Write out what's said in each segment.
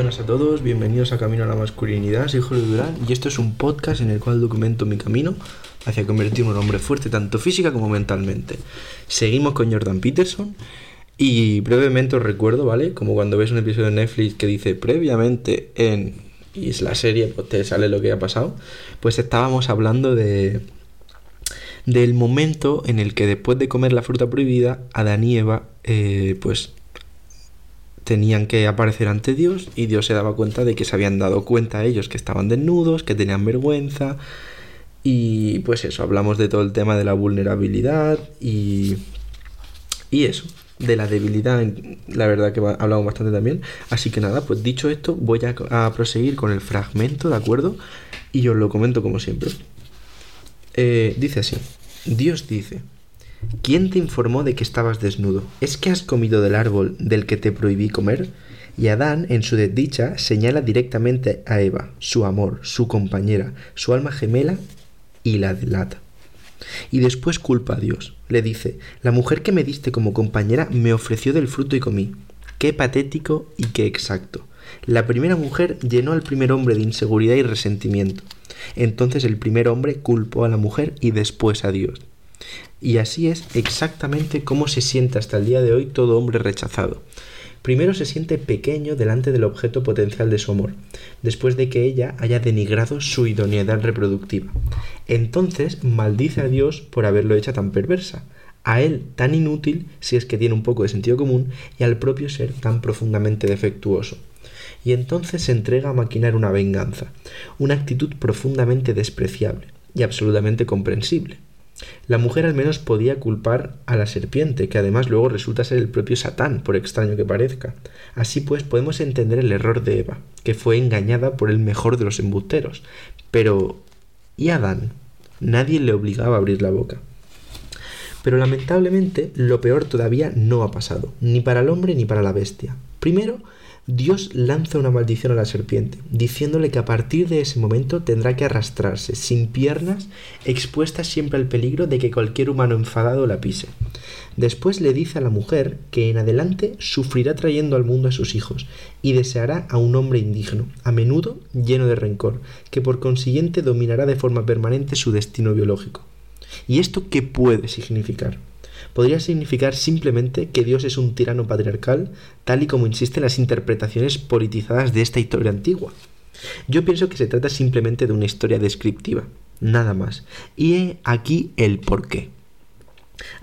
Buenas a todos, bienvenidos a Camino a la Masculinidad, soy Jorge Durán y esto es un podcast en el cual documento mi camino hacia convertirme en un hombre fuerte tanto física como mentalmente. Seguimos con Jordan Peterson y brevemente os recuerdo, ¿vale? Como cuando ves un episodio de Netflix que dice previamente en... y es la serie, pues te sale lo que ha pasado, pues estábamos hablando de del momento en el que después de comer la fruta prohibida, Adán y Eva, eh, pues tenían que aparecer ante Dios y Dios se daba cuenta de que se habían dado cuenta ellos que estaban desnudos, que tenían vergüenza y pues eso, hablamos de todo el tema de la vulnerabilidad y, y eso, de la debilidad, la verdad que hablamos bastante también. Así que nada, pues dicho esto, voy a, proseguir con el fragmento, ¿de acuerdo? Y os lo comento como siempre. Eh, dice así, Dios dice, ¿Quién te informó de que estabas desnudo? ¿Es que has comido del árbol del que te prohibí comer? Y Adán, en su desdicha, señala directamente a Eva, su amor, su compañera, su alma gemela, y la delata. Y después culpa a Dios. Le dice, la mujer que me diste como compañera me ofreció del fruto y comí. Qué patético y qué exacto. La primera mujer llenó al primer hombre de inseguridad y resentimiento. Entonces el primer hombre culpó a la mujer y después a Dios. Y así es exactamente cómo se siente hasta el día de hoy todo hombre rechazado. Primero se siente pequeño delante del objeto potencial de su amor, después de que ella haya denigrado su idoneidad reproductiva. Entonces maldice a Dios por haberlo hecho tan perversa, a él tan inútil si es que tiene un poco de sentido común y al propio ser tan profundamente defectuoso. Y entonces se entrega a maquinar una venganza, una actitud profundamente despreciable y absolutamente comprensible. La mujer al menos podía culpar a la serpiente, que además luego resulta ser el propio Satán, por extraño que parezca. Así pues podemos entender el error de Eva, que fue engañada por el mejor de los embusteros. Pero... ¿y Adán? Nadie le obligaba a abrir la boca. Pero lamentablemente lo peor todavía no ha pasado, ni para el hombre ni para la bestia. Primero, Dios lanza una maldición a la serpiente, diciéndole que a partir de ese momento tendrá que arrastrarse, sin piernas, expuesta siempre al peligro de que cualquier humano enfadado la pise. Después le dice a la mujer que en adelante sufrirá trayendo al mundo a sus hijos y deseará a un hombre indigno, a menudo lleno de rencor, que por consiguiente dominará de forma permanente su destino biológico. ¿Y esto qué puede significar? Podría significar simplemente que Dios es un tirano patriarcal, tal y como insisten las interpretaciones politizadas de esta historia antigua. Yo pienso que se trata simplemente de una historia descriptiva, nada más. Y he aquí el porqué.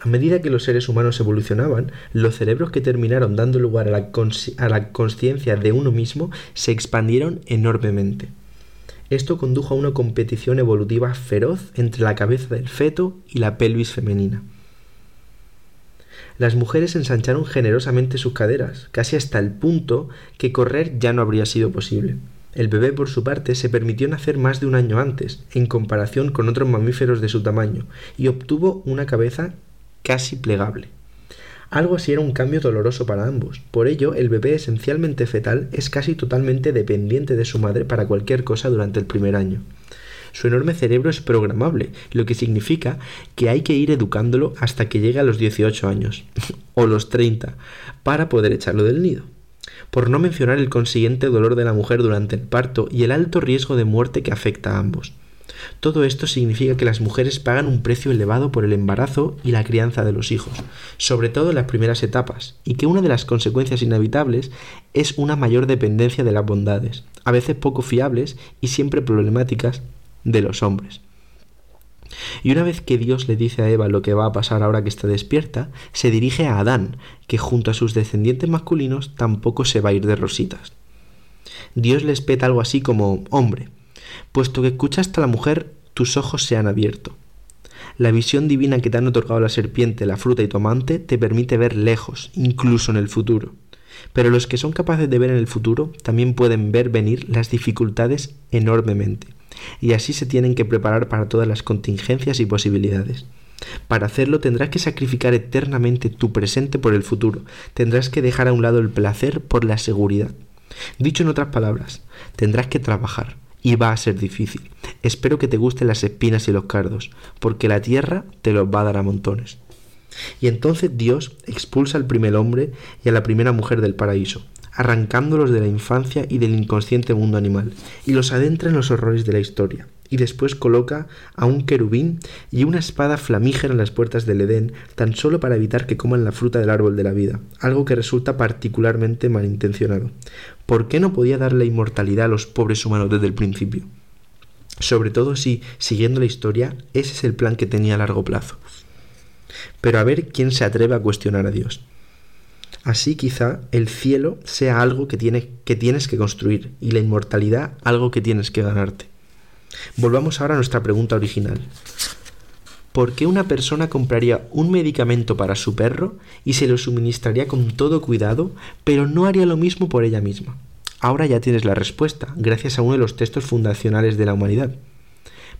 A medida que los seres humanos evolucionaban, los cerebros que terminaron dando lugar a la, a la conciencia de uno mismo se expandieron enormemente. Esto condujo a una competición evolutiva feroz entre la cabeza del feto y la pelvis femenina las mujeres ensancharon generosamente sus caderas, casi hasta el punto que correr ya no habría sido posible. El bebé, por su parte, se permitió nacer más de un año antes, en comparación con otros mamíferos de su tamaño, y obtuvo una cabeza casi plegable. Algo así era un cambio doloroso para ambos. Por ello, el bebé esencialmente fetal es casi totalmente dependiente de su madre para cualquier cosa durante el primer año. Su enorme cerebro es programable, lo que significa que hay que ir educándolo hasta que llegue a los 18 años, o los 30, para poder echarlo del nido. Por no mencionar el consiguiente dolor de la mujer durante el parto y el alto riesgo de muerte que afecta a ambos. Todo esto significa que las mujeres pagan un precio elevado por el embarazo y la crianza de los hijos, sobre todo en las primeras etapas, y que una de las consecuencias inevitables es una mayor dependencia de las bondades, a veces poco fiables y siempre problemáticas, de los hombres. Y una vez que Dios le dice a Eva lo que va a pasar ahora que está despierta, se dirige a Adán, que junto a sus descendientes masculinos tampoco se va a ir de rositas. Dios le espeta algo así como, hombre, puesto que escuchaste a la mujer, tus ojos se han abierto. La visión divina que te han otorgado la serpiente, la fruta y tu amante te permite ver lejos, incluso en el futuro. Pero los que son capaces de ver en el futuro también pueden ver venir las dificultades enormemente y así se tienen que preparar para todas las contingencias y posibilidades. Para hacerlo tendrás que sacrificar eternamente tu presente por el futuro, tendrás que dejar a un lado el placer por la seguridad. Dicho en otras palabras, tendrás que trabajar, y va a ser difícil. Espero que te gusten las espinas y los cardos, porque la tierra te los va a dar a montones. Y entonces Dios expulsa al primer hombre y a la primera mujer del paraíso, arrancándolos de la infancia y del inconsciente mundo animal, y los adentra en los horrores de la historia y después coloca a un querubín y una espada flamígera en las puertas del Edén, tan solo para evitar que coman la fruta del árbol de la vida, algo que resulta particularmente malintencionado. ¿Por qué no podía darle inmortalidad a los pobres humanos desde el principio? Sobre todo si, siguiendo la historia, ese es el plan que tenía a largo plazo. Pero a ver quién se atreve a cuestionar a Dios. Así quizá el cielo sea algo que, tienes que construir y la inmortalidad algo que tienes que ganarte. Volvamos ahora a nuestra pregunta original. ¿Por qué una persona compraría un medicamento para su perro y se lo suministraría con todo cuidado, pero no haría lo mismo por ella misma? Ahora ya tienes la respuesta, gracias a uno de los textos fundacionales de la humanidad.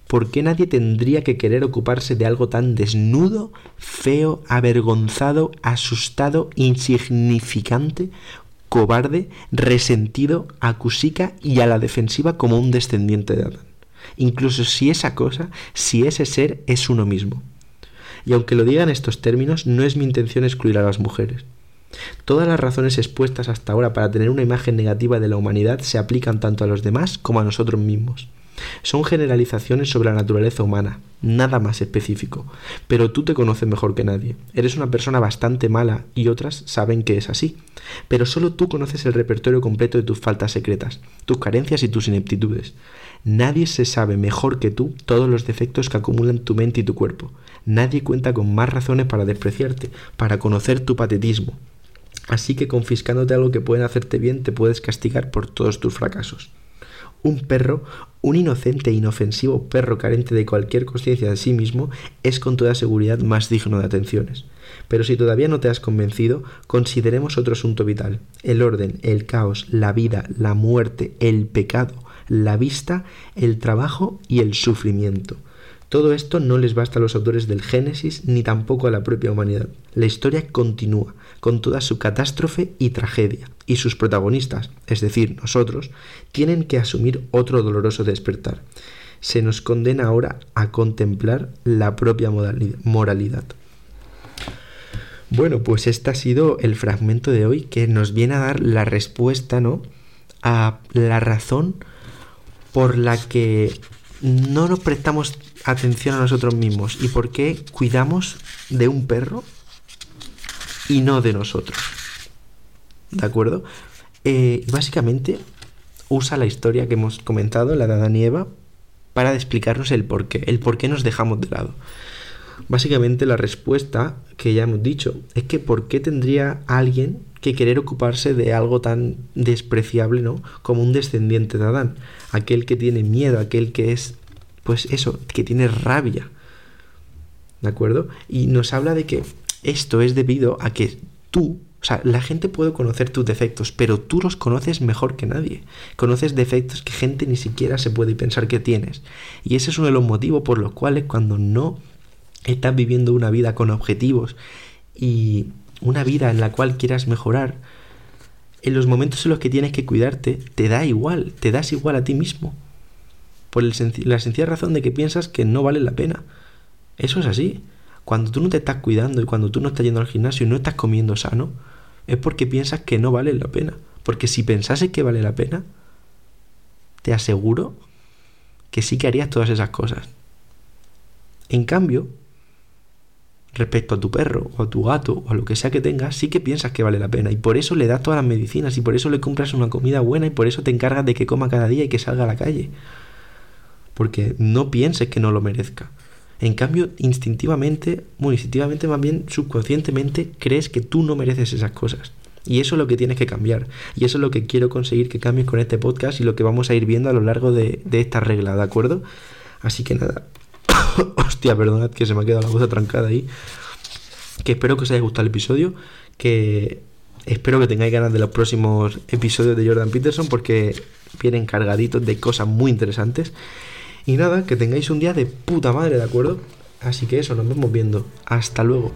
¿Por qué nadie tendría que querer ocuparse de algo tan desnudo, feo, avergonzado, asustado, insignificante, cobarde, resentido, acusica y a la defensiva como un descendiente de Adán? incluso si esa cosa, si ese ser es uno mismo. Y aunque lo diga en estos términos, no es mi intención excluir a las mujeres. Todas las razones expuestas hasta ahora para tener una imagen negativa de la humanidad se aplican tanto a los demás como a nosotros mismos. Son generalizaciones sobre la naturaleza humana, nada más específico, pero tú te conoces mejor que nadie. Eres una persona bastante mala y otras saben que es así, pero solo tú conoces el repertorio completo de tus faltas secretas, tus carencias y tus ineptitudes. Nadie se sabe mejor que tú todos los defectos que acumulan tu mente y tu cuerpo. Nadie cuenta con más razones para despreciarte, para conocer tu patetismo. Así que confiscándote algo que pueden hacerte bien, te puedes castigar por todos tus fracasos. Un perro, un inocente e inofensivo perro carente de cualquier conciencia de sí mismo, es con toda seguridad más digno de atenciones. Pero si todavía no te has convencido, consideremos otro asunto vital. El orden, el caos, la vida, la muerte, el pecado, la vista, el trabajo y el sufrimiento. Todo esto no les basta a los autores del Génesis ni tampoco a la propia humanidad. La historia continúa, con toda su catástrofe y tragedia, y sus protagonistas, es decir, nosotros, tienen que asumir otro doloroso despertar. Se nos condena ahora a contemplar la propia moralidad. Bueno, pues este ha sido el fragmento de hoy que nos viene a dar la respuesta, ¿no? A la razón por la que no nos prestamos atención a nosotros mismos y por qué cuidamos de un perro y no de nosotros. ¿De acuerdo? Eh, básicamente usa la historia que hemos comentado, la de Adán y Eva, para explicarnos el por qué, el por qué nos dejamos de lado. Básicamente la respuesta que ya hemos dicho es que por qué tendría alguien que querer ocuparse de algo tan despreciable, ¿no? Como un descendiente de Adán, aquel que tiene miedo, aquel que es, pues eso, que tiene rabia. ¿De acuerdo? Y nos habla de que esto es debido a que tú, o sea, la gente puede conocer tus defectos, pero tú los conoces mejor que nadie. Conoces defectos que gente ni siquiera se puede pensar que tienes. Y ese es uno de los motivos por los cuales cuando no estás viviendo una vida con objetivos y una vida en la cual quieras mejorar, en los momentos en los que tienes que cuidarte, te da igual, te das igual a ti mismo. Por la sencilla razón de que piensas que no vale la pena. Eso es así. Cuando tú no te estás cuidando y cuando tú no estás yendo al gimnasio y no estás comiendo sano, es porque piensas que no vale la pena. Porque si pensases que vale la pena, te aseguro que sí que harías todas esas cosas. En cambio, respecto a tu perro o a tu gato o a lo que sea que tengas, sí que piensas que vale la pena. Y por eso le das todas las medicinas y por eso le compras una comida buena y por eso te encargas de que coma cada día y que salga a la calle. Porque no pienses que no lo merezca. En cambio, instintivamente, bueno, instintivamente más bien subconscientemente, crees que tú no mereces esas cosas. Y eso es lo que tienes que cambiar. Y eso es lo que quiero conseguir que cambies con este podcast y lo que vamos a ir viendo a lo largo de, de esta regla, ¿de acuerdo? Así que nada, Hostia, perdonad que se me ha quedado la voz atrancada ahí. Que espero que os haya gustado el episodio. Que espero que tengáis ganas de los próximos episodios de Jordan Peterson porque vienen cargaditos de cosas muy interesantes. Y nada, que tengáis un día de puta madre, ¿de acuerdo? Así que eso, nos vemos viendo. Hasta luego.